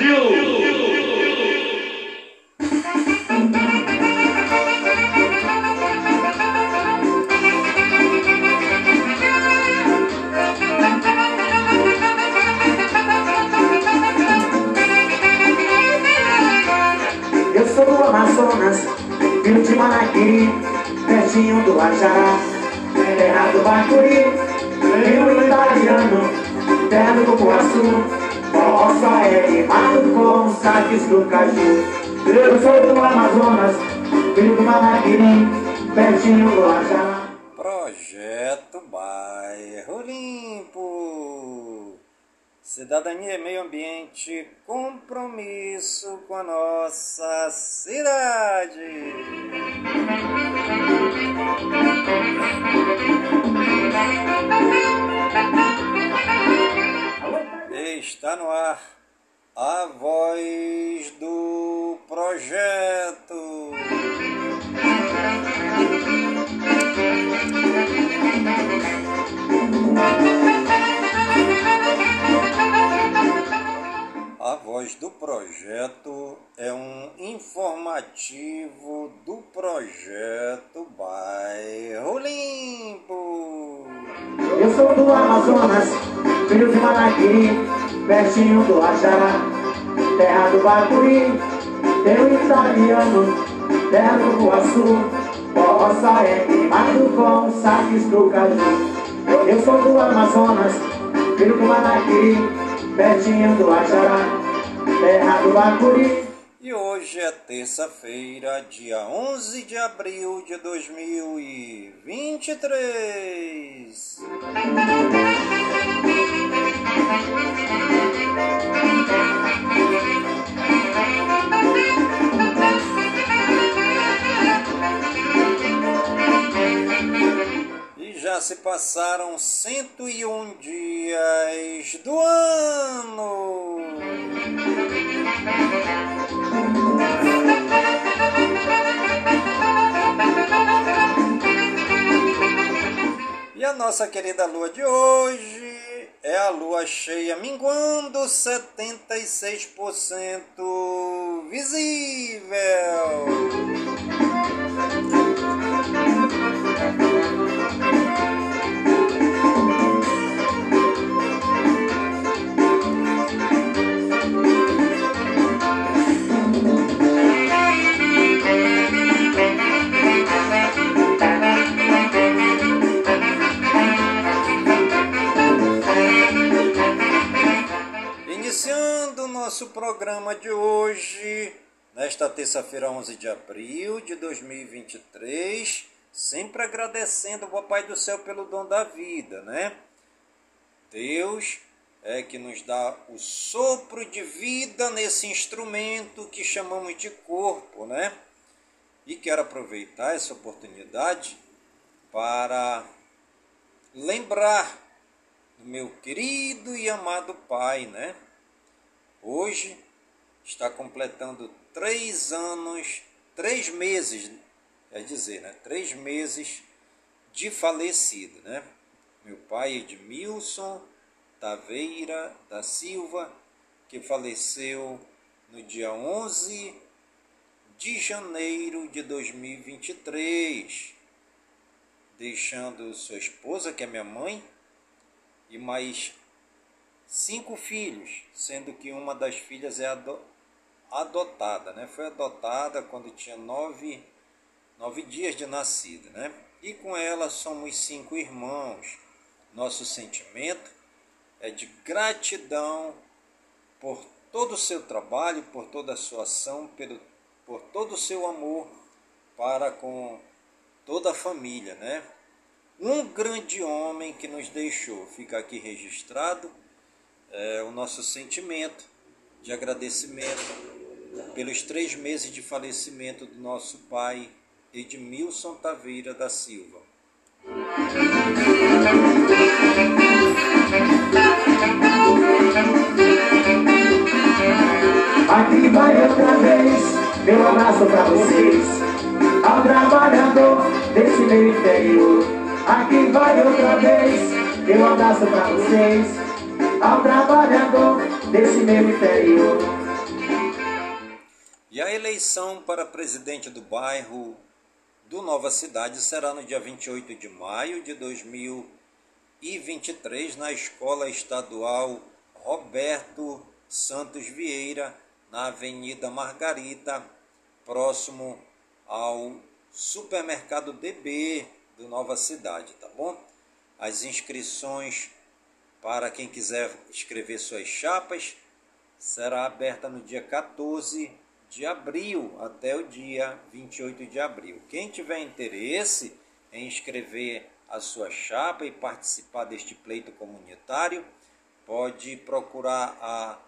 Brasil! Ambiente, compromisso com a nossa cidade. Está no ar a voz do projeto. A voz do projeto é um informativo do projeto Bairro Limpo. Eu sou do Amazonas, filho de Manaquiri, pertinho do Ajará, terra do Bacuri, eu italiano, terra do Cuaçu, forró é queimado com saques do caju. Eu sou do Amazonas, filho do Manaquiri, pertinho do Ajará, terra do Bacuri. E hoje é terça-feira, dia 11 de abril de 2023. E já se passaram 101 dias do ano. E a nossa querida lua de hoje é a lua cheia minguando 76% visível. Iniciando o nosso programa de hoje, nesta terça-feira, 11 de abril de 2023, sempre agradecendo ao Papai do Céu pelo dom da vida, né? Deus é que nos dá o sopro de vida nesse instrumento que chamamos de corpo, né? E quero aproveitar essa oportunidade para lembrar do meu querido e amado pai, né? Hoje está completando três anos, três meses, quer dizer, né? Três meses de falecido, né? Meu pai Edmilson Taveira da Silva, que faleceu no dia 11 de janeiro de 2023, deixando sua esposa, que é minha mãe, e mais cinco filhos, sendo que uma das filhas é ado adotada, né? Foi adotada quando tinha nove, nove dias de nascida, né? E com ela somos cinco irmãos. Nosso sentimento é de gratidão por todo o seu trabalho, por toda a sua ação, pelo, por todo o seu amor para com toda a família, né? um grande homem que nos deixou. Fica aqui registrado é, o nosso sentimento de agradecimento pelos três meses de falecimento do nosso pai Edmilson Taveira da Silva. Aqui vai outra vez, meu abraço pra vocês, ao trabalhador desse meu interior. Aqui vai outra vez, meu abraço pra vocês, ao trabalhador desse meu interior. E a eleição para presidente do bairro do Nova Cidade será no dia 28 de maio de 2023 na Escola Estadual Roberto Santos Vieira, na Avenida Margarita, próximo ao Supermercado DB do Nova Cidade, tá bom? As inscrições para quem quiser escrever suas chapas será aberta no dia 14 de abril até o dia 28 de abril. Quem tiver interesse em escrever a sua chapa e participar deste pleito comunitário, pode procurar a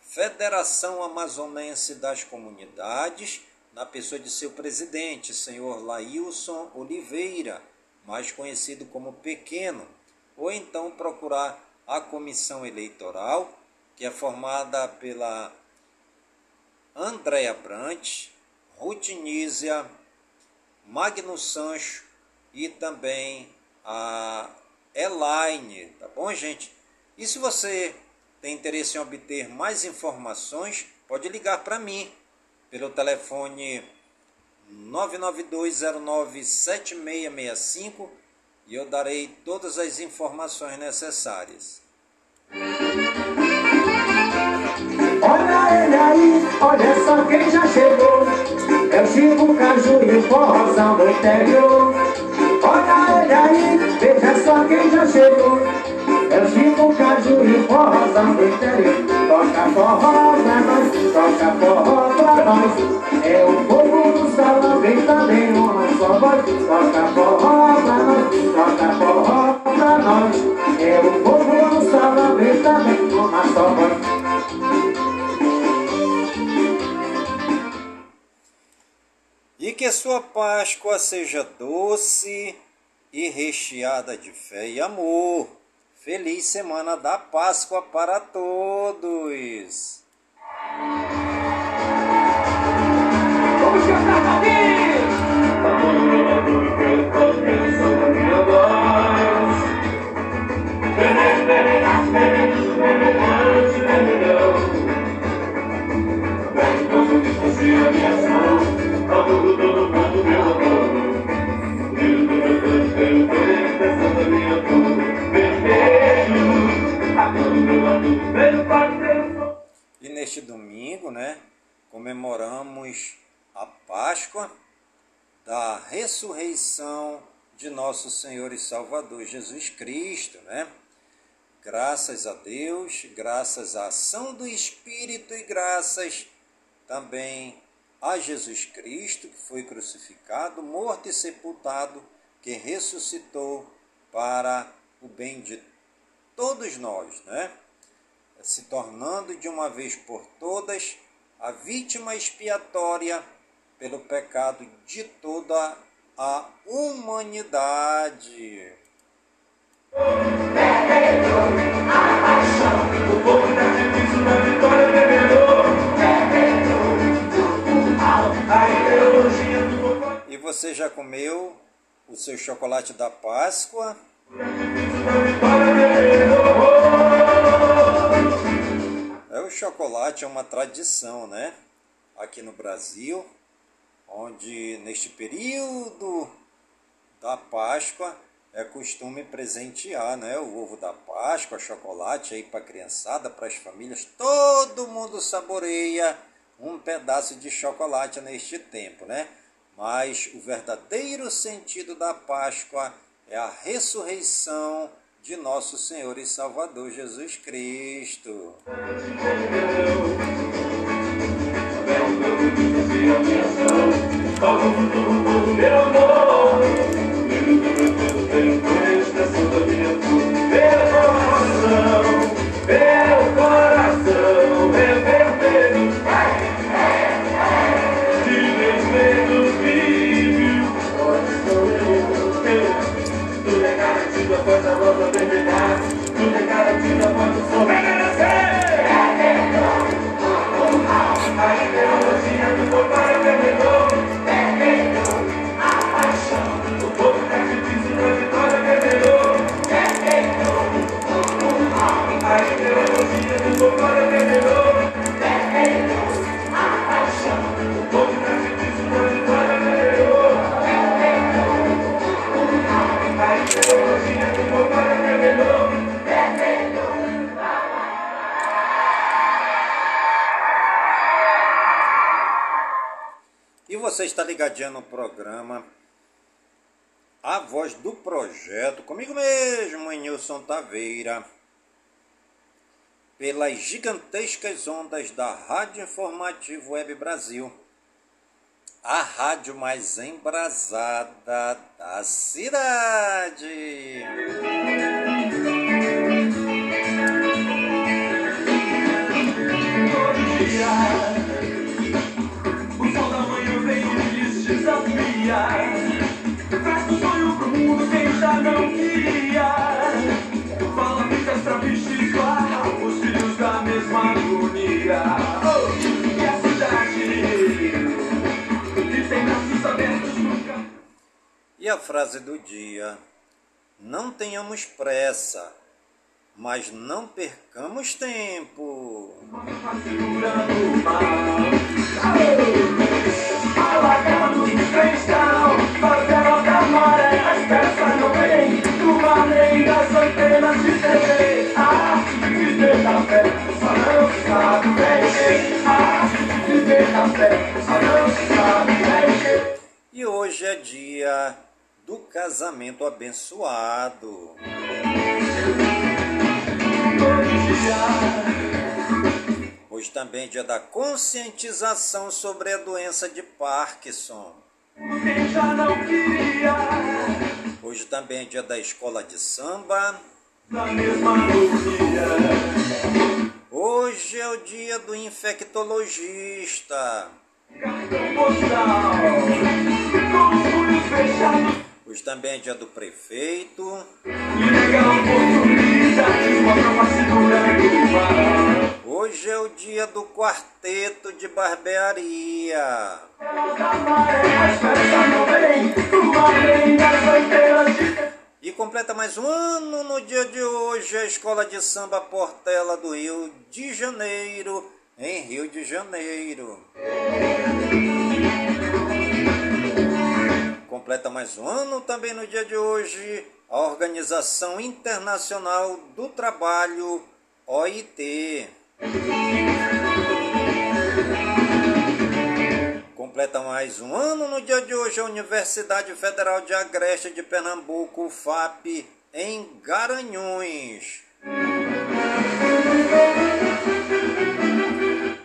Federação Amazonense das Comunidades, na pessoa de seu presidente, senhor Lailson Oliveira, mais conhecido como Pequeno, ou então procurar a comissão eleitoral, que é formada pela Andréa Brant, Rutinísia, Magno Sancho e também a Elaine, tá bom, gente? E se você tem interesse em obter mais informações, pode ligar para mim pelo telefone 992097665 e eu darei todas as informações necessárias. Olha ele aí, olha só quem já chegou. É o Chico Caju e o forrozão do interior. Olha ele aí, veja só quem já chegou. É o Chico Caju e o forrozão do interior. Toca forró pra nós, toca forró pra nós. É o povo salão, vem também uma só voz. Toca forró pra nós, toca forró pra nós. É o povo do salão, vem também uma só voz. E que sua Páscoa seja doce e recheada de fé e amor. Feliz Semana da Páscoa para todos! E neste domingo, né, comemoramos a Páscoa da ressurreição de nosso Senhor e Salvador Jesus Cristo, né? Graças a Deus, graças à ação do Espírito e graças também a Jesus Cristo, que foi crucificado, morto e sepultado, que ressuscitou para o bem de todos nós, né? Se tornando de uma vez por todas a vítima expiatória pelo pecado de toda a humanidade. E você já comeu o seu chocolate da Páscoa? É o chocolate é uma tradição, né? Aqui no Brasil, onde neste período da Páscoa é costume presentear, né, o ovo da Páscoa, chocolate aí para a criançada, para as famílias, todo mundo saboreia um pedaço de chocolate neste tempo, né? Mas o verdadeiro sentido da Páscoa é a ressurreição de nosso Senhor e Salvador Jesus Cristo. Meu nome, meu nome, meu nome. Gigantescas ondas da Rádio Informativo Web Brasil, a rádio mais embrasada da cidade. Traz o sonho pro mundo quem já não queria. E a frase do dia: Não tenhamos pressa, mas não percamos tempo. E hoje é dia do casamento abençoado. Hoje também é dia da conscientização sobre a doença de Parkinson. Hoje também é dia da escola de samba. Hoje é o dia do infectologista. Cartão postal, com os punhos fechados. Hoje também é dia do prefeito. Hoje é o dia do quarteto de barbearia. E completa mais um ano no dia de hoje a Escola de Samba Portela do Rio de Janeiro, em Rio de Janeiro. Completa mais um ano também no dia de hoje a Organização Internacional do Trabalho, OIT. Completa mais um ano no dia de hoje a Universidade Federal de Agreste de Pernambuco, FAP, em Garanhuns.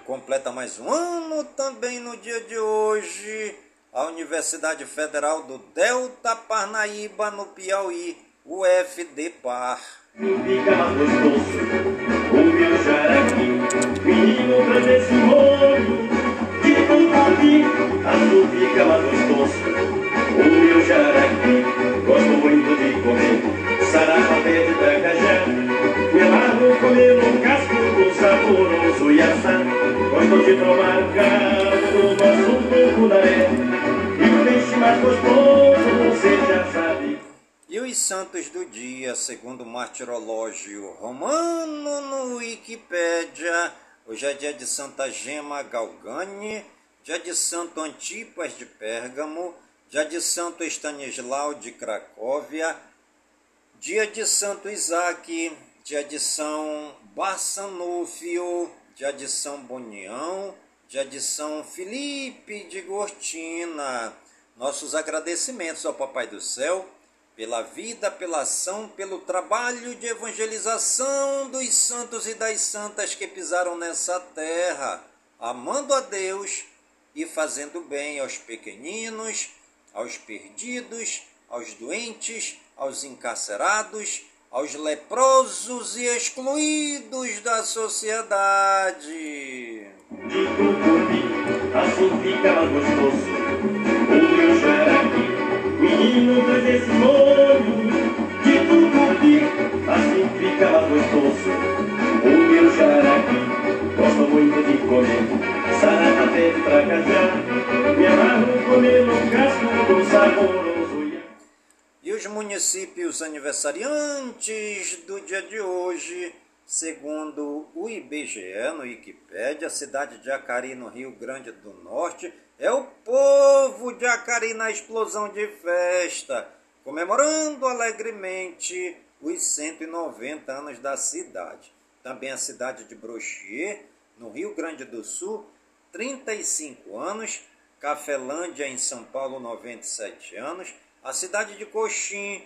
Completa mais um ano também no dia de hoje a Universidade Federal do Delta Parnaíba, no Piauí, UFDPAR. Comer, um casco saboroso gosto de tomar um caldo do nosso tucunaré, e o peixe mais gostoso você já sabe. E os santos do dia, segundo o martirológio romano no Wikipédia, hoje é dia de Santa Gema Galgani, dia de Santo Antipas de Pérgamo, dia de Santo Estanislau de Cracóvia, dia de Santo Isaac, dia de São Barçanúfio, dia de São Bonião, dia de São Felipe de Gortina. Nossos agradecimentos ao Papai do Céu pela vida, pela ação, pelo trabalho de evangelização dos santos e das santas que pisaram nessa terra, amando a Deus e fazendo bem aos pequeninos, aos perdidos, aos doentes, aos encarcerados, aos leprosos e excluídos da sociedade. fica mais gostoso. E os municípios aniversariantes do dia de hoje, segundo o IBGE no Wikipédia, a cidade de Acari, no Rio Grande do Norte, é o povo de Acari na explosão de festa, comemorando alegremente os 190 anos da cidade. Também a cidade de Brochier, no Rio Grande do Sul, 35 anos, Cafelândia, em São Paulo, 97 anos. A cidade de Coxim,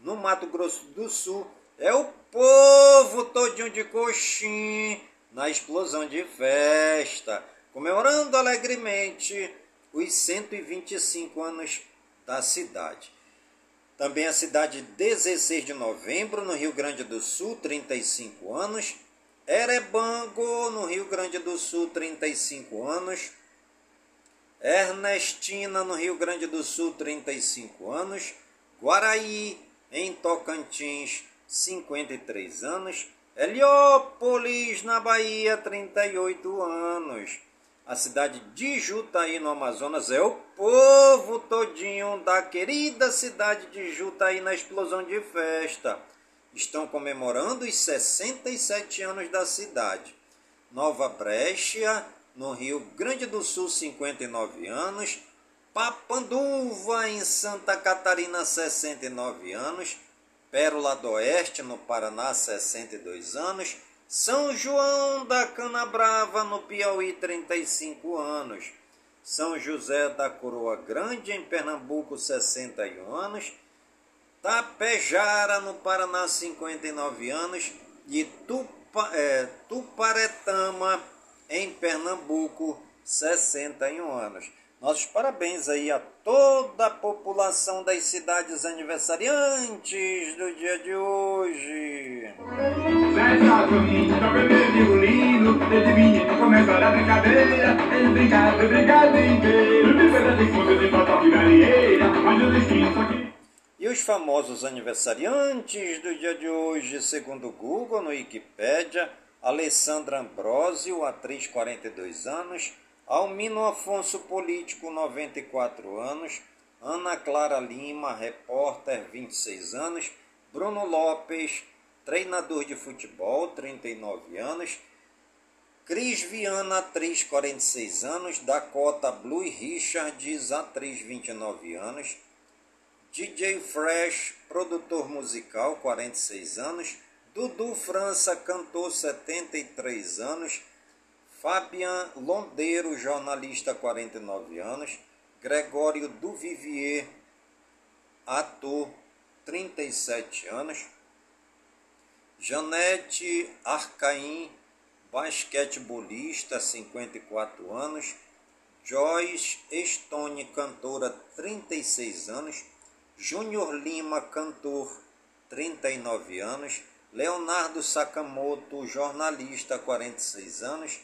no Mato Grosso do Sul, é o povo todinho de Coxim, na explosão de festa, comemorando alegremente os 125 anos da cidade. Também a cidade 16 de novembro, no Rio Grande do Sul, 35 anos. Erebango, no Rio Grande do Sul, 35 anos. Ernestina, no Rio Grande do Sul, 35 anos. Guaraí, em Tocantins, 53 anos. Heliópolis, na Bahia, 38 anos. A cidade de Jutaí, no Amazonas, é o povo todinho da querida cidade de Jutaí na explosão de festa. Estão comemorando os 67 anos da cidade. Nova Brescia, no Rio Grande do Sul, 59 anos. Papanduva, em Santa Catarina, 69 anos. Pérola do Oeste, no Paraná, 62 anos. São João da Canabrava, no Piauí, 35 anos. São José da Coroa Grande, em Pernambuco, 61 anos. Tapejara, no Paraná, 59 anos. E Tupa, é, Tuparetama, em Pernambuco, 61 anos. Nossos parabéns aí a toda a população das cidades aniversariantes do dia de hoje. E os famosos aniversariantes do dia de hoje, segundo o Google, no Wikipedia, Alessandra Ambrosio, atriz 42 anos, Almino Afonso Político, 94 anos. Ana Clara Lima, repórter, 26 anos. Bruno Lopes, treinador de futebol, 39 anos. Cris Viana, atriz, 46 anos. Dakota Blue Richards, atriz, 29 anos. DJ Fresh, produtor musical, 46 anos. Dudu França, cantor, 73 anos. Fabian Londeiro, jornalista, 49 anos. Gregório Duvivier, ator, 37 anos. Janete Arcaim, basquetebolista, 54 anos. Joyce Stone, cantora, 36 anos. Júnior Lima, cantor, 39 anos. Leonardo Sakamoto, jornalista, 46 anos.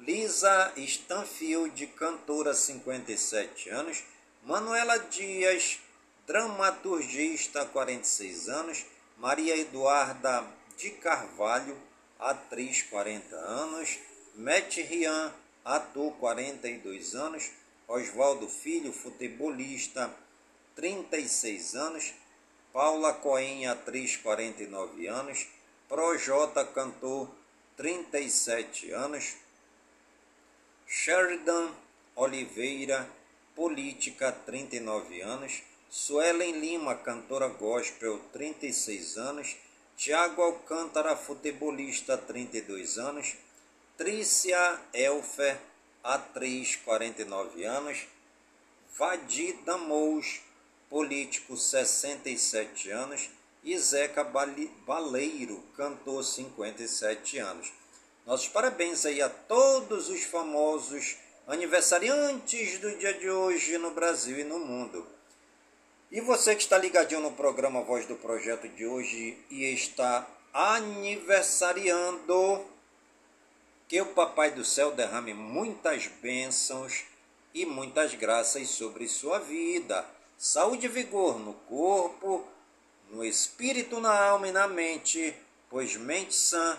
Lisa Stanfield, cantora, 57 anos. Manuela Dias, dramaturgista, 46 anos. Maria Eduarda de Carvalho, atriz, 40 anos. Matt Rian, ator, 42 anos. Oswaldo Filho, futebolista, 36 anos. Paula Coen, atriz, 49 anos. Projota, cantor, 37 anos. Sheridan Oliveira, política, 39 anos. Suelen Lima, cantora gospel, 36 anos. Tiago Alcântara, futebolista, 32 anos. Trícia Elfer, atriz, 49 anos. Vadi Damous, político, 67 anos. E Zeca Baleiro, cantor, 57 anos. Nossos parabéns aí a todos os famosos aniversariantes do dia de hoje no Brasil e no mundo. E você que está ligadinho no programa Voz do Projeto de hoje e está aniversariando, que o Papai do Céu derrame muitas bênçãos e muitas graças sobre sua vida. Saúde e vigor no corpo, no espírito, na alma e na mente, pois mente sã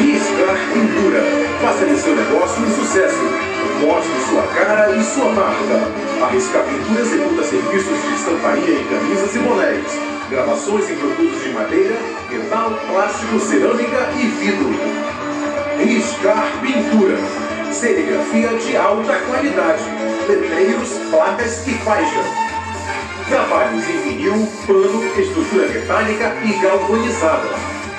Iscar Cultura. Faça de seu negócio um sucesso. Mostre sua cara e sua marca. A Riscar Pintura executa serviços de estamparia em camisas e bonés. Gravações em produtos de madeira, metal, plástico, cerâmica e vidro. Riscar Pintura. Serigrafia de alta qualidade. Letreiros, placas e faixas. Trabalhos em vinil, pano, estrutura metálica e galvanizada.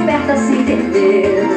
Aperta sem medo.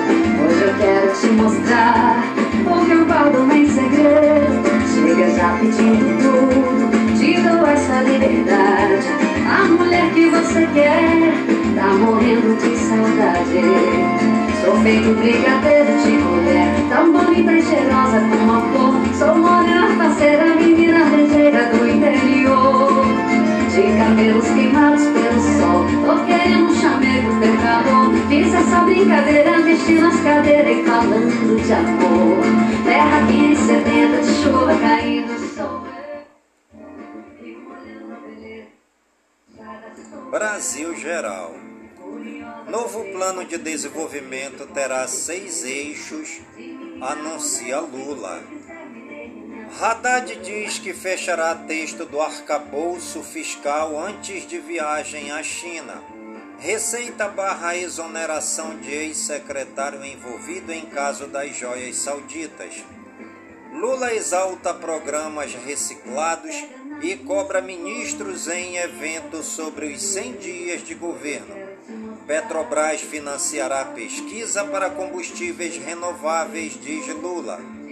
Hoje eu quero te mostrar o que eu guardo em segredo. Chega já pedindo tudo, te dou essa liberdade. A mulher que você quer tá morrendo de saudade. Sou feito brigadeiro de mulher Tão bonita e cheirosa como a flor Sou morena, parceira, menina ligeira do interior De cabelos queimados pelo sol. Tô querendo um chamego teu calor Fiz essa brincadeira, mexi nas cadeiras E falando de amor. Terra quente, sedenta de chuva caindo beleza Brasil Geral. Novo plano de desenvolvimento terá seis eixos, anuncia Lula. Haddad diz que fechará texto do arcabouço fiscal antes de viagem à China. Receita barra exoneração de ex-secretário envolvido em caso das joias sauditas. Lula exalta programas reciclados e cobra ministros em evento sobre os 100 dias de governo. Petrobras financiará pesquisa para combustíveis renováveis, diz Lula.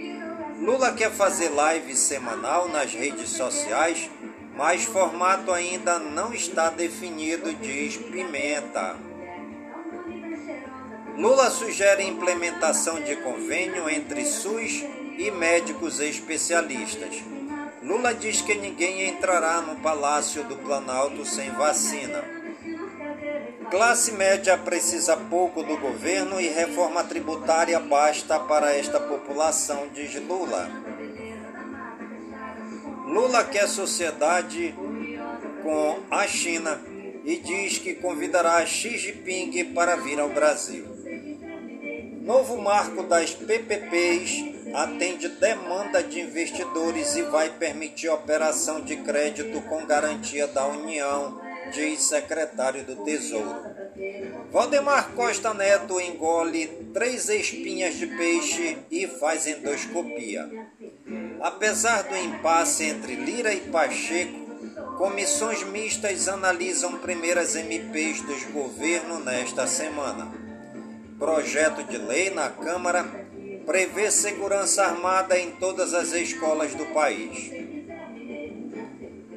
Lula quer fazer live semanal nas redes sociais, mas formato ainda não está definido, diz Pimenta. Lula sugere implementação de convênio entre SUS e médicos especialistas. Lula diz que ninguém entrará no Palácio do Planalto sem vacina. Classe média precisa pouco do governo e reforma tributária basta para esta população, diz Lula. Lula quer sociedade com a China e diz que convidará Xi Jinping para vir ao Brasil. Novo marco das PPPs atende demanda de investidores e vai permitir operação de crédito com garantia da União, diz secretário do Tesouro. Valdemar Costa Neto engole três espinhas de peixe e faz endoscopia. Apesar do impasse entre Lira e Pacheco, comissões mistas analisam primeiras MPs dos governos nesta semana. Projeto de lei na Câmara prevê segurança armada em todas as escolas do país.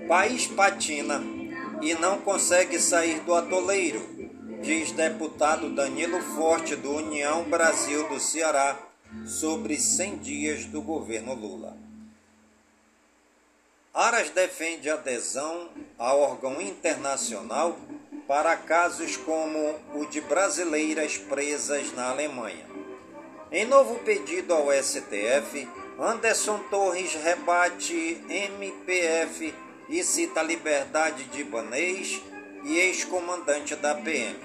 País patina e não consegue sair do atoleiro, diz deputado Danilo Forte do União Brasil do Ceará sobre 100 dias do governo Lula. Aras defende adesão a órgão internacional para casos como o de brasileiras presas na Alemanha. Em novo pedido ao STF, Anderson Torres rebate MPF e cita a liberdade de Ibanês e ex-comandante da PM.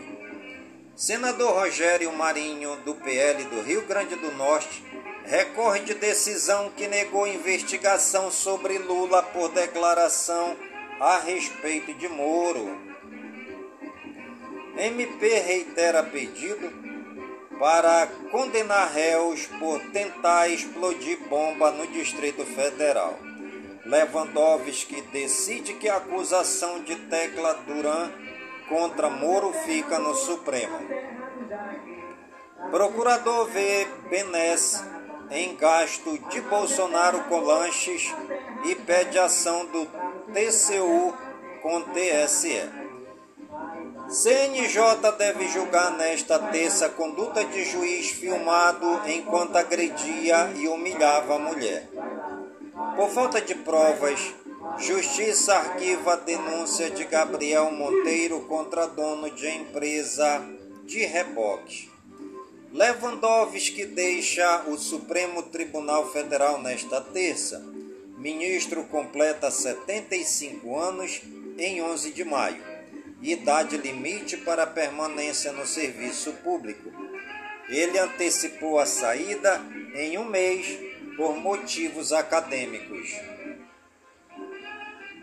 Senador Rogério Marinho, do PL do Rio Grande do Norte, recorre de decisão que negou investigação sobre Lula por declaração a respeito de Moro. MP reitera pedido para condenar réus por tentar explodir bomba no Distrito Federal. Lewandowski decide que a acusação de Tecla Duran contra Moro fica no Supremo. Procurador vê Benes em gasto de Bolsonaro com lanches e pede ação do TCU com TSE. CNJ deve julgar nesta terça conduta de juiz filmado enquanto agredia e humilhava a mulher. Por falta de provas, Justiça arquiva a denúncia de Gabriel Monteiro contra dono de empresa de reboque. Lewandowski deixa o Supremo Tribunal Federal nesta terça. Ministro completa 75 anos em 11 de maio. Idade limite para permanência no serviço público. Ele antecipou a saída em um mês por motivos acadêmicos.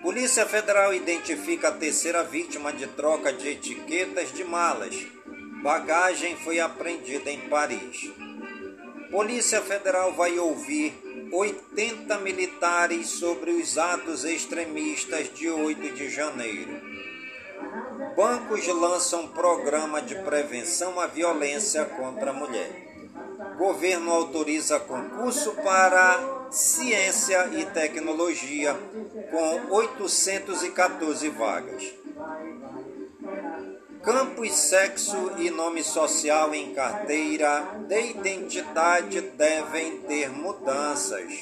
Polícia Federal identifica a terceira vítima de troca de etiquetas de malas. Bagagem foi apreendida em Paris. Polícia Federal vai ouvir 80 militares sobre os atos extremistas de 8 de janeiro. Bancos lançam programa de prevenção à violência contra a mulher. Governo autoriza concurso para ciência e tecnologia com 814 vagas. Campos, sexo e nome social em carteira de identidade devem ter mudanças.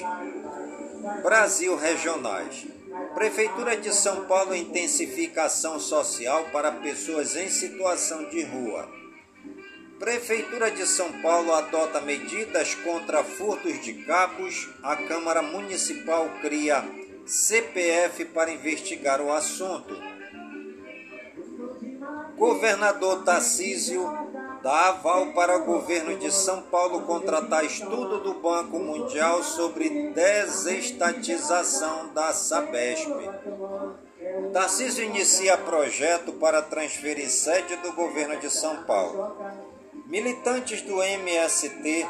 Brasil Regionais. Prefeitura de São Paulo intensifica ação social para pessoas em situação de rua. Prefeitura de São Paulo adota medidas contra furtos de cabos. A Câmara Municipal cria CPF para investigar o assunto. Governador Tarcísio dá aval para o governo de São Paulo contratar estudo do Banco Mundial sobre desestatização da Sabesp. Tarcísio inicia projeto para transferir sede do governo de São Paulo. Militantes do MST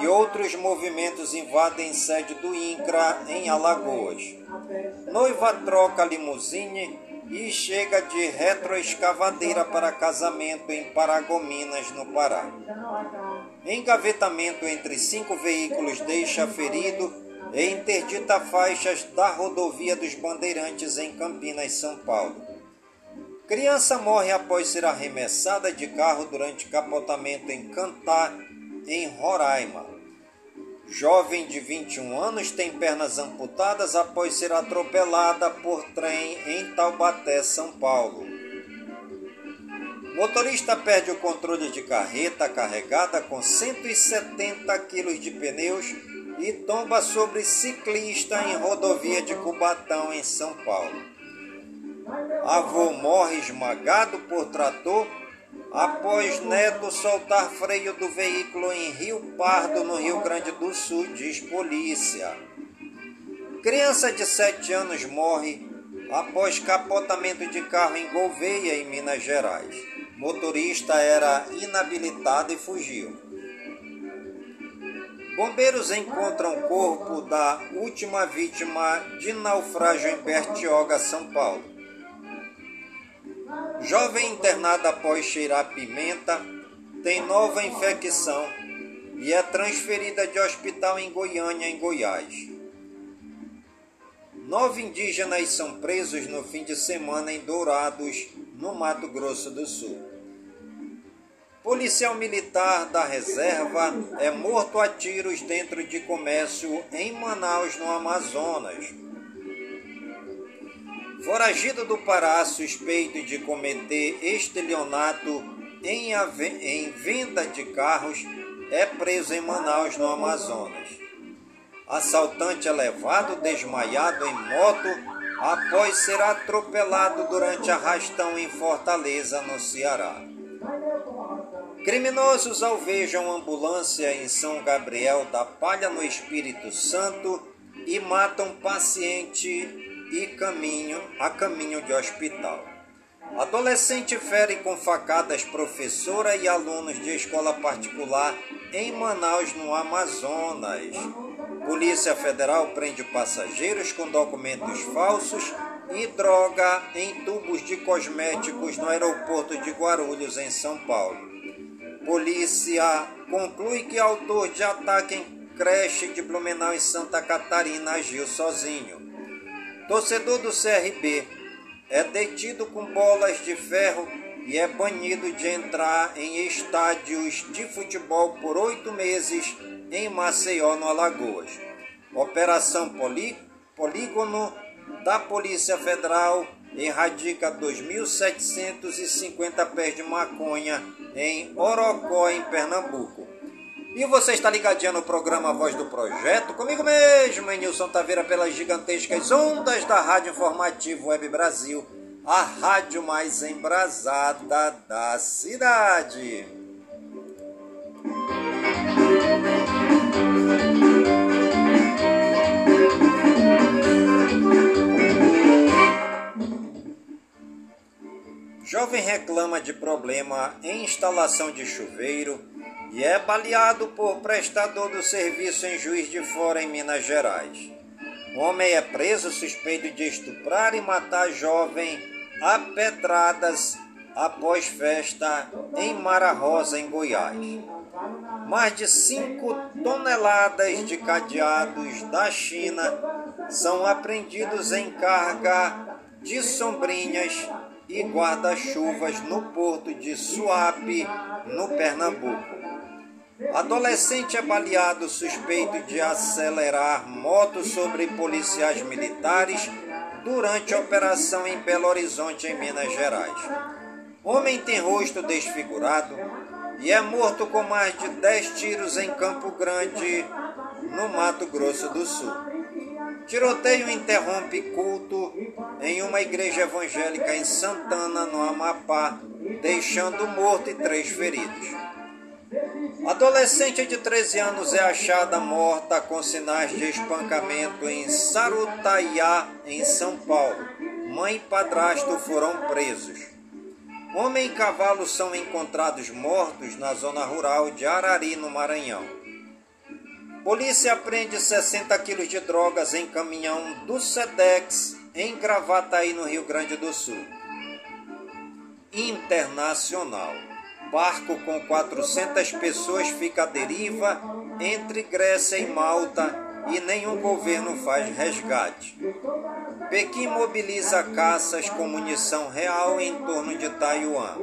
e outros movimentos invadem sede do INCRA em Alagoas. Noiva troca limusine e chega de retroescavadeira para casamento em Paragominas, no Pará. Engavetamento entre cinco veículos deixa ferido e interdita faixas da rodovia dos Bandeirantes em Campinas, São Paulo. Criança morre após ser arremessada de carro durante capotamento em Cantar, em Roraima. Jovem de 21 anos tem pernas amputadas após ser atropelada por trem em Taubaté, São Paulo. Motorista perde o controle de carreta carregada com 170 quilos de pneus e tomba sobre ciclista em rodovia de Cubatão, em São Paulo. Avô morre esmagado por trator após neto soltar freio do veículo em Rio Pardo, no Rio Grande do Sul, diz polícia. Criança de 7 anos morre após capotamento de carro em Gouveia, em Minas Gerais. Motorista era inabilitado e fugiu. Bombeiros encontram o corpo da última vítima de naufrágio em Bertioga, São Paulo. Jovem internada após cheirar pimenta tem nova infecção e é transferida de hospital em Goiânia, em Goiás. Nove indígenas são presos no fim de semana em Dourados, no Mato Grosso do Sul. Policial militar da reserva é morto a tiros dentro de comércio em Manaus, no Amazonas. Foragido do Pará, suspeito de cometer estelionato em, em venda de carros, é preso em Manaus, no Amazonas. Assaltante é levado desmaiado em moto após ser atropelado durante arrastão em Fortaleza, no Ceará. Criminosos alvejam ambulância em São Gabriel da Palha, no Espírito Santo, e matam paciente e caminho a caminho de hospital. Adolescente fere com facadas professora e alunos de escola particular em Manaus, no Amazonas. Polícia Federal prende passageiros com documentos falsos e droga em tubos de cosméticos no aeroporto de Guarulhos, em São Paulo. Polícia conclui que autor de ataque em creche de Blumenau em Santa Catarina agiu sozinho. Torcedor do CRB é detido com bolas de ferro e é banido de entrar em estádios de futebol por oito meses em Maceió, no Alagoas. Operação Polí Polígono da Polícia Federal erradica 2.750 pés de maconha em Orocó, em Pernambuco. E você está ligadinho no programa Voz do Projeto, comigo mesmo, Nilson Taveira, pelas gigantescas ondas da Rádio Informativo Web Brasil, a rádio mais embrasada da cidade. Jovem reclama de problema em instalação de chuveiro e é baleado por prestador do serviço em Juiz de Fora, em Minas Gerais. O homem é preso suspeito de estuprar e matar jovem a pedradas após festa em Mara Rosa, em Goiás. Mais de 5 toneladas de cadeados da China são apreendidos em carga de sombrinhas e guarda-chuvas no porto de Suape, no Pernambuco. Adolescente é baleado suspeito de acelerar moto sobre policiais militares durante operação em Belo Horizonte, em Minas Gerais. Homem tem rosto desfigurado e é morto com mais de 10 tiros em Campo Grande, no Mato Grosso do Sul. Tiroteio interrompe culto em uma igreja evangélica em Santana, no Amapá, deixando morto e três feridos. Adolescente de 13 anos é achada morta com sinais de espancamento em Sarutaiá, em São Paulo. Mãe e padrasto foram presos. Homem e cavalo são encontrados mortos na zona rural de Arari, no Maranhão. Polícia prende 60 quilos de drogas em caminhão do SEDEX em Gravataí, no Rio Grande do Sul. Internacional. Barco com 400 pessoas fica à deriva entre Grécia e Malta e nenhum governo faz resgate. Pequim mobiliza caças com munição real em torno de Taiwan.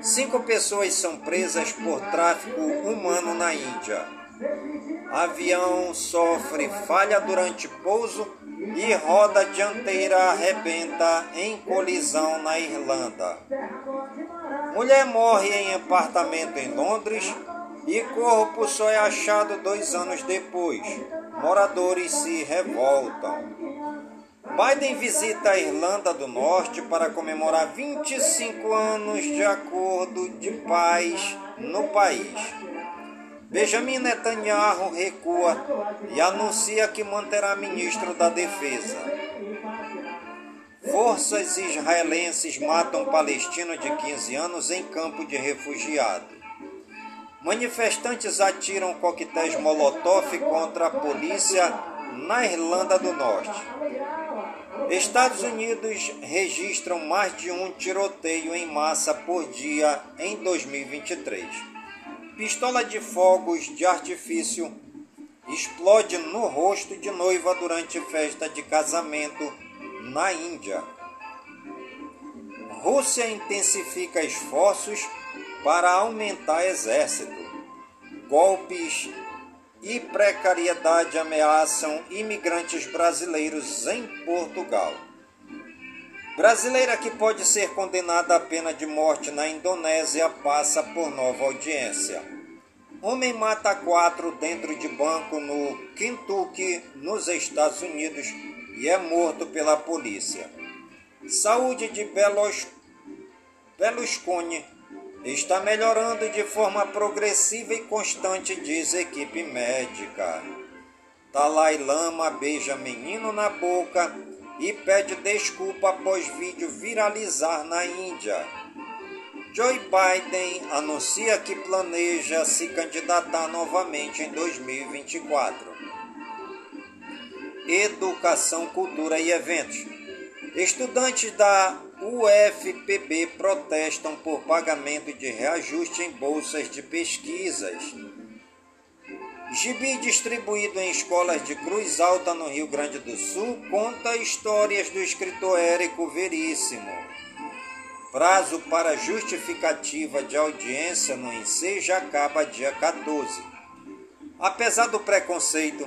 Cinco pessoas são presas por tráfico humano na Índia. Avião sofre falha durante pouso e roda dianteira arrebenta em colisão na Irlanda. Mulher morre em apartamento em Londres e corpo só é achado dois anos depois. Moradores se revoltam. Biden visita a Irlanda do Norte para comemorar 25 anos de acordo de paz no país. Benjamin Netanyahu recua e anuncia que manterá ministro da Defesa. Forças israelenses matam palestino de 15 anos em campo de refugiado. Manifestantes atiram coquetéis Molotov contra a polícia na Irlanda do Norte. Estados Unidos registram mais de um tiroteio em massa por dia em 2023. Pistola de fogos de artifício explode no rosto de noiva durante festa de casamento na Índia. Rússia intensifica esforços para aumentar exército. Golpes e precariedade ameaçam imigrantes brasileiros em Portugal. Brasileira que pode ser condenada à pena de morte na Indonésia passa por nova audiência. Homem mata quatro dentro de banco no Kentucky, nos Estados Unidos, e é morto pela polícia. Saúde de Belos... Berlusconi está melhorando de forma progressiva e constante, diz equipe médica. Dalai Lama beija menino na boca e pede desculpa após vídeo viralizar na Índia. Joe Biden anuncia que planeja se candidatar novamente em 2024. Educação, Cultura e Eventos. Estudantes da UFPB protestam por pagamento de reajuste em bolsas de pesquisas. Gibi distribuído em escolas de Cruz Alta no Rio Grande do Sul conta histórias do escritor Érico Veríssimo. Prazo para justificativa de audiência no ensejo acaba dia 14. Apesar do preconceito,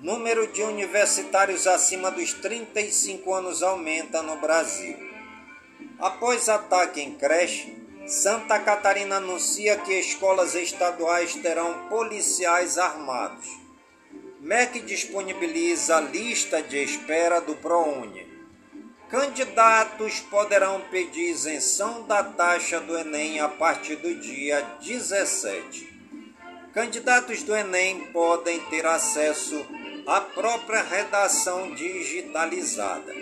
número de universitários acima dos 35 anos aumenta no Brasil. Após ataque em creche, Santa Catarina anuncia que escolas estaduais terão policiais armados. MEC disponibiliza lista de espera do ProUni. Candidatos poderão pedir isenção da taxa do Enem a partir do dia 17. Candidatos do Enem podem ter acesso à própria redação digitalizada.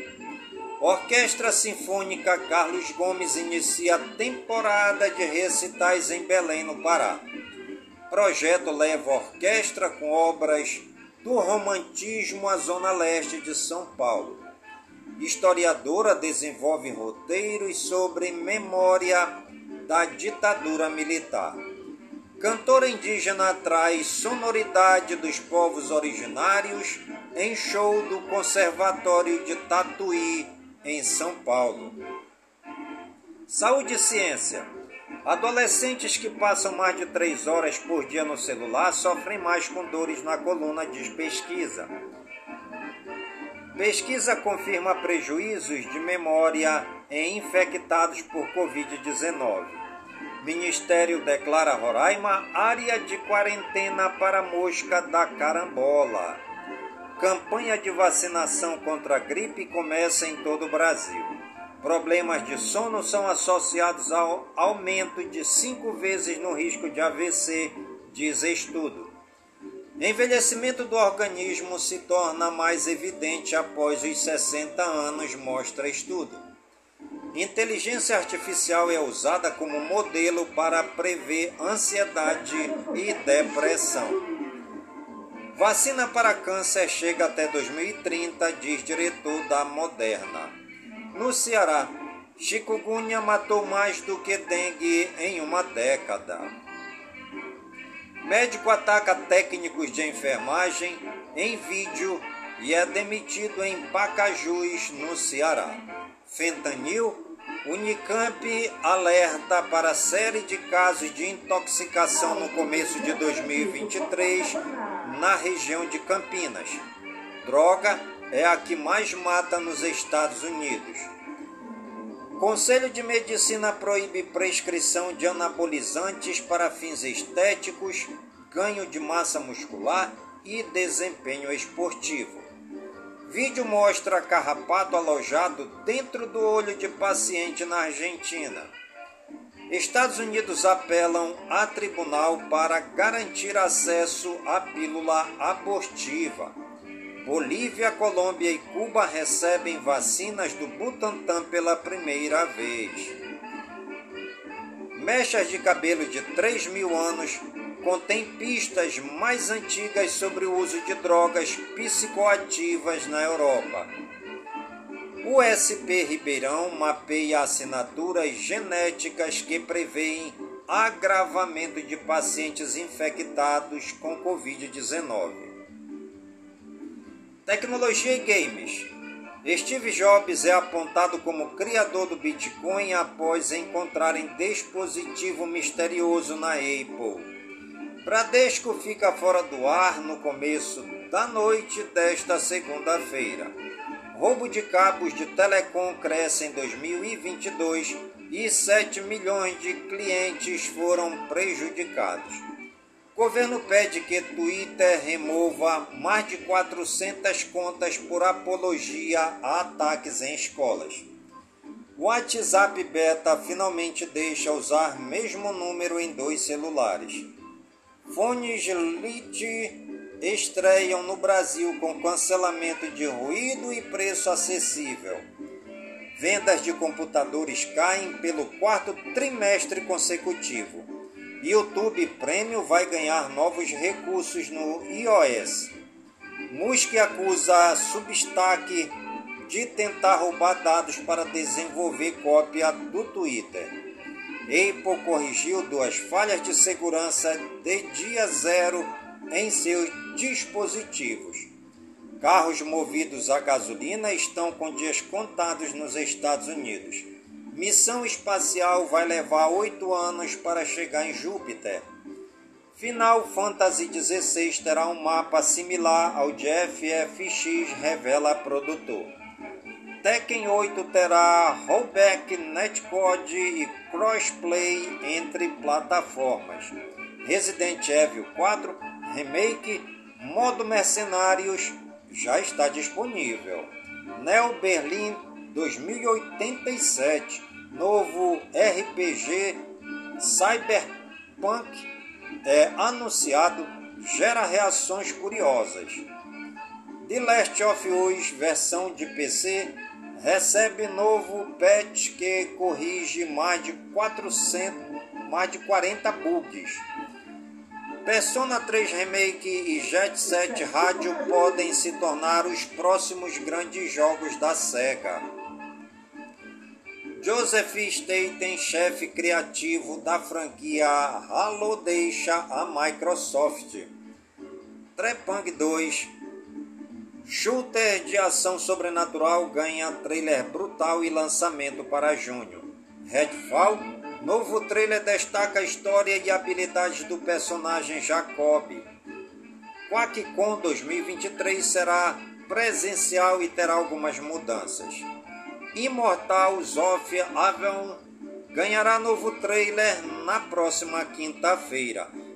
Orquestra Sinfônica Carlos Gomes inicia a temporada de recitais em Belém, no Pará. Projeto leva orquestra com obras do romantismo à zona leste de São Paulo. Historiadora desenvolve roteiros sobre memória da ditadura militar. Cantora indígena traz sonoridade dos povos originários em show do Conservatório de Tatuí, em São Paulo. Saúde e ciência. Adolescentes que passam mais de três horas por dia no celular sofrem mais com dores na coluna, diz pesquisa. Pesquisa confirma prejuízos de memória em infectados por Covid-19. Ministério declara Roraima área de quarentena para mosca da carambola. Campanha de vacinação contra a gripe começa em todo o Brasil. Problemas de sono são associados ao aumento de cinco vezes no risco de AVC, diz estudo. Envelhecimento do organismo se torna mais evidente após os 60 anos, mostra estudo. Inteligência artificial é usada como modelo para prever ansiedade e depressão. Vacina para câncer chega até 2030, diz diretor da Moderna. No Ceará, chikungunya matou mais do que dengue em uma década. Médico ataca técnicos de enfermagem em vídeo e é demitido em Pacajus, no Ceará. Fentanil, Unicamp alerta para série de casos de intoxicação no começo de 2023 na região de Campinas. Droga é a que mais mata nos Estados Unidos. Conselho de Medicina proíbe prescrição de anabolizantes para fins estéticos, ganho de massa muscular e desempenho esportivo. Vídeo mostra carrapato alojado dentro do olho de paciente na Argentina. Estados Unidos apelam a tribunal para garantir acesso à pílula abortiva. Bolívia, Colômbia e Cuba recebem vacinas do Butantan pela primeira vez. Mechas de cabelo de 3 mil anos contém pistas mais antigas sobre o uso de drogas psicoativas na Europa. O SP Ribeirão mapeia assinaturas genéticas que prevêem agravamento de pacientes infectados com Covid-19. Tecnologia e games. Steve Jobs é apontado como criador do Bitcoin após encontrarem dispositivo misterioso na Apple. Bradesco fica fora do ar no começo da noite desta segunda-feira. Roubo de cabos de telecom cresce em 2022 e 7 milhões de clientes foram prejudicados. Governo pede que Twitter remova mais de 400 contas por apologia a ataques em escolas. WhatsApp Beta finalmente deixa usar mesmo número em dois celulares. Fones Lite estreiam no Brasil com cancelamento de ruído e preço acessível. Vendas de computadores caem pelo quarto trimestre consecutivo. YouTube Premium vai ganhar novos recursos no iOS. Musk acusa Substack de tentar roubar dados para desenvolver cópia do Twitter. Apple corrigiu duas falhas de segurança de dia zero em seus dispositivos. Carros movidos a gasolina estão com dias contados nos Estados Unidos. Missão espacial vai levar oito anos para chegar em Júpiter. Final Fantasy XVI terá um mapa similar ao de FFX, revela produtor. Tekken 8 terá rollback, netcode e crossplay entre plataformas. Resident Evil 4 Remake Modo Mercenários já está disponível. Neo Berlin 2087 Novo RPG Cyberpunk é anunciado gera reações curiosas. The Last of Us versão de PC recebe novo patch que corrige mais de 400, mais de 40 bugs. Persona 3 Remake e Jet Set Radio podem se tornar os próximos grandes jogos da SEGA. Joseph Staten, chefe criativo da franquia Halo, deixa a Microsoft. Trepang 2 Shooter de ação sobrenatural ganha trailer brutal e lançamento para junho. Redfall Novo trailer destaca a história e habilidades do personagem Jacob. QuackCon 2023 será presencial e terá algumas mudanças. Immortal Zofia Avion ganhará novo trailer na próxima quinta-feira.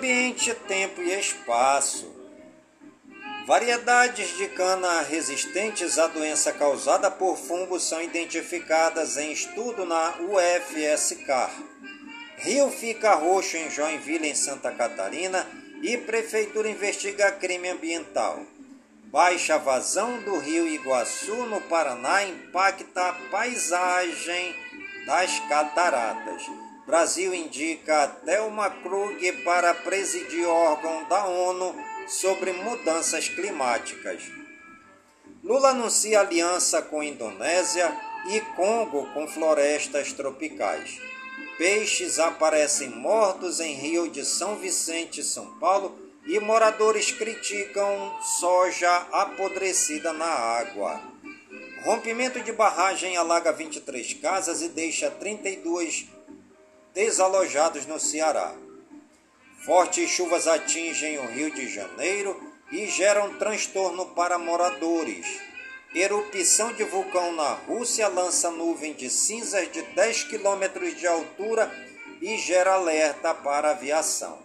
Ambiente, tempo e espaço. Variedades de cana resistentes à doença causada por fungos são identificadas em estudo na UFSCar. Rio fica roxo em Joinville, em Santa Catarina, e prefeitura investiga crime ambiental. Baixa vazão do rio Iguaçu, no Paraná, impacta a paisagem das cataratas. Brasil indica Thelma Krug para presidir órgão da ONU sobre mudanças climáticas. Lula anuncia aliança com Indonésia e Congo com florestas tropicais. Peixes aparecem mortos em Rio de São Vicente, São Paulo, e moradores criticam soja apodrecida na água. Rompimento de barragem alaga 23 casas e deixa 32 desalojados no Ceará. Fortes chuvas atingem o Rio de Janeiro e geram transtorno para moradores. Erupção de vulcão na Rússia lança nuvem de cinzas de 10 quilômetros de altura e gera alerta para aviação.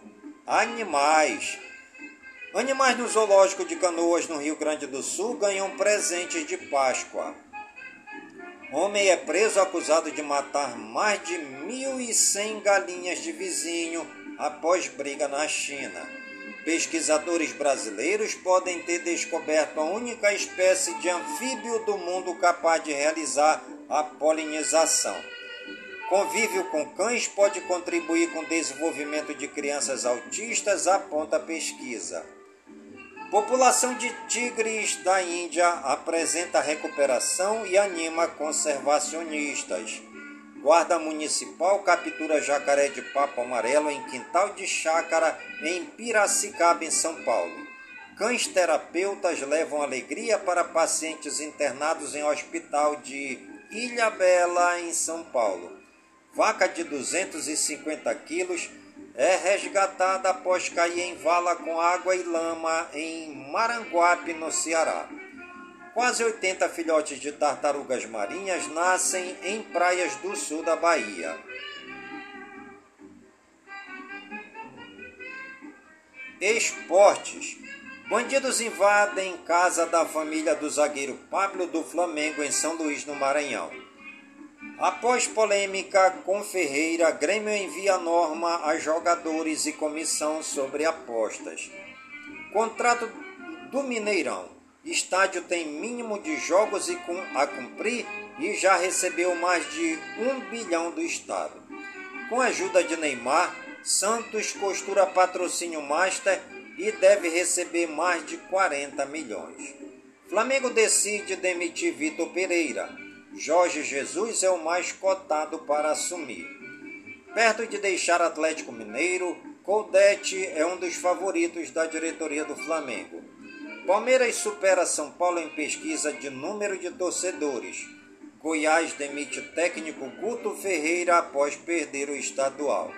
Animais. Animais no zoológico de Canoas, no Rio Grande do Sul, ganham presentes de Páscoa. Homem é preso acusado de matar mais de 1.100 galinhas de vizinho após briga na China. Pesquisadores brasileiros podem ter descoberto a única espécie de anfíbio do mundo capaz de realizar a polinização. Convívio com cães pode contribuir com o desenvolvimento de crianças autistas, aponta a pesquisa. População de tigres da Índia apresenta recuperação e anima conservacionistas. Guarda Municipal captura jacaré de papo amarelo em quintal de chácara em Piracicaba, em São Paulo. Cães terapeutas levam alegria para pacientes internados em hospital de Ilha Bela, em São Paulo. Vaca de 250 quilos é resgatada após cair em vala com água e lama em Maranguape, no Ceará. Quase 80 filhotes de tartarugas marinhas nascem em praias do sul da Bahia. Esportes. Bandidos invadem casa da família do zagueiro Pablo do Flamengo em São Luís, no Maranhão. Após polêmica com Ferreira, Grêmio envia norma a jogadores e comissão sobre apostas. Contrato do Mineirão. Estádio tem mínimo de jogos a cumprir e já recebeu mais de um bilhão do Estado. Com a ajuda de Neymar, Santos costura patrocínio master e deve receber mais de 40 milhões. Flamengo decide demitir Vitor Pereira. Jorge Jesus é o mais cotado para assumir. Perto de deixar Atlético Mineiro, Coldete é um dos favoritos da diretoria do Flamengo. Palmeiras supera São Paulo em pesquisa de número de torcedores. Goiás demite técnico Guto Ferreira após perder o estadual.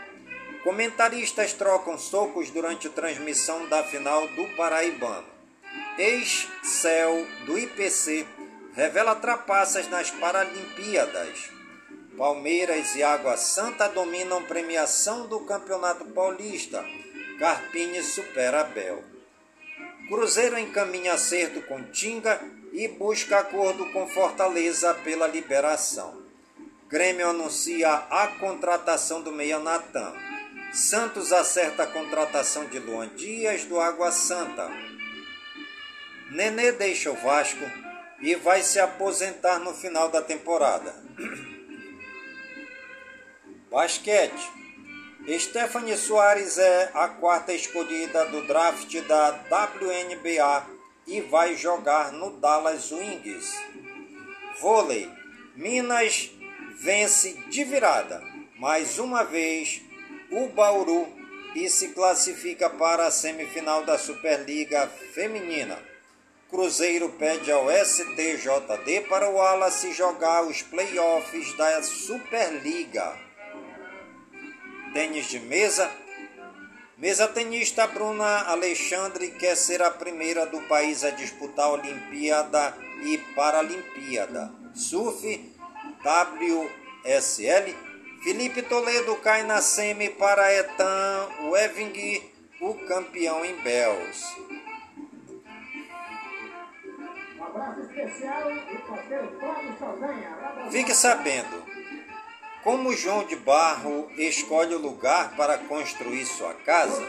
Comentaristas trocam socos durante transmissão da final do Paraibano. Ex-Céu do IPC revela trapaças nas Paralimpíadas. Palmeiras e Água Santa dominam premiação do Campeonato Paulista. Carpini supera Abel. Cruzeiro encaminha acerto com Tinga e busca acordo com Fortaleza pela liberação. Grêmio anuncia a contratação do meia Natan. Santos acerta a contratação de Luan Dias do Água Santa. Nenê deixa o Vasco e vai se aposentar no final da temporada. Basquete. Stephanie Soares é a quarta escolhida do draft da WNBA e vai jogar no Dallas Wings. Vôlei. Minas vence de virada, mais uma vez, o Bauru e se classifica para a semifinal da Superliga Feminina. Cruzeiro pede ao STJD para o Wallace jogar os playoffs da Superliga. Tênis de mesa. Mesa tenista Bruna Alexandre quer ser a primeira do país a disputar a Olimpíada e Paralimpíada. Surf WSL. Felipe Toledo cai na semi para Etan Weving, o campeão em Bells. Fique sabendo, como João de Barro escolhe o lugar para construir sua casa,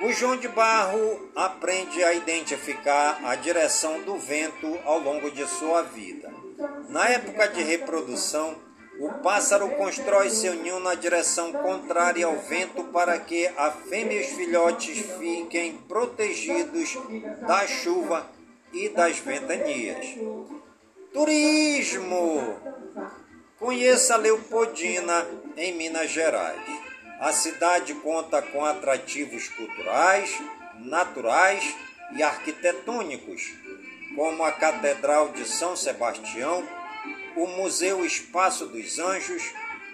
o João de Barro aprende a identificar a direção do vento ao longo de sua vida. Na época de reprodução, o pássaro constrói seu ninho na direção contrária ao vento para que a fêmea e os filhotes fiquem protegidos da chuva e das ventanias. Turismo! Conheça Leopoldina, em Minas Gerais. A cidade conta com atrativos culturais, naturais e arquitetônicos, como a Catedral de São Sebastião, o Museu Espaço dos Anjos,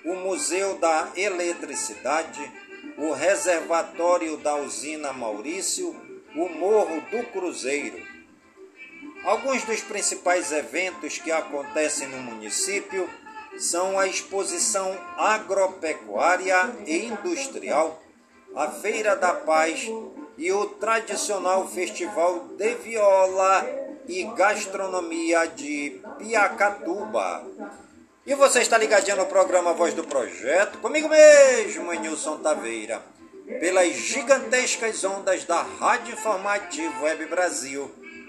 o Museu da Eletricidade, o Reservatório da Usina Maurício, o Morro do Cruzeiro Alguns dos principais eventos que acontecem no município são a Exposição Agropecuária e Industrial, a Feira da Paz e o tradicional Festival de Viola e Gastronomia de Piacatuba. E você está ligadinho no programa Voz do Projeto, comigo mesmo, Nilson Taveira, pelas gigantescas ondas da Rádio Informativo Web Brasil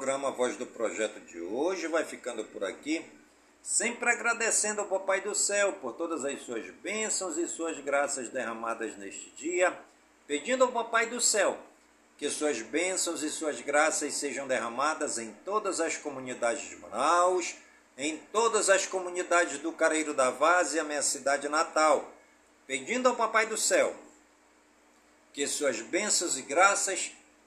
Programa Voz do Projeto de hoje vai ficando por aqui, sempre agradecendo ao Papai do Céu por todas as suas bênçãos e suas graças derramadas neste dia, pedindo ao Papai do Céu que suas bênçãos e suas graças sejam derramadas em todas as comunidades de Manaus, em todas as comunidades do Careiro da Vaz e a minha cidade natal, pedindo ao Papai do Céu que suas bênçãos e graças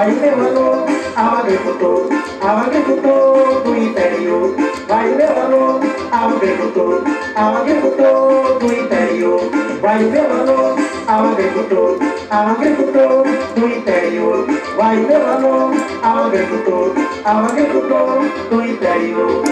あゆめわのあわべことあわべことと言いたいよわゆめわのあわべことあわべことと言いたいよわゆめわのあわべことあわべことと言いたいよわゆめわのあわべことあわべことといたよ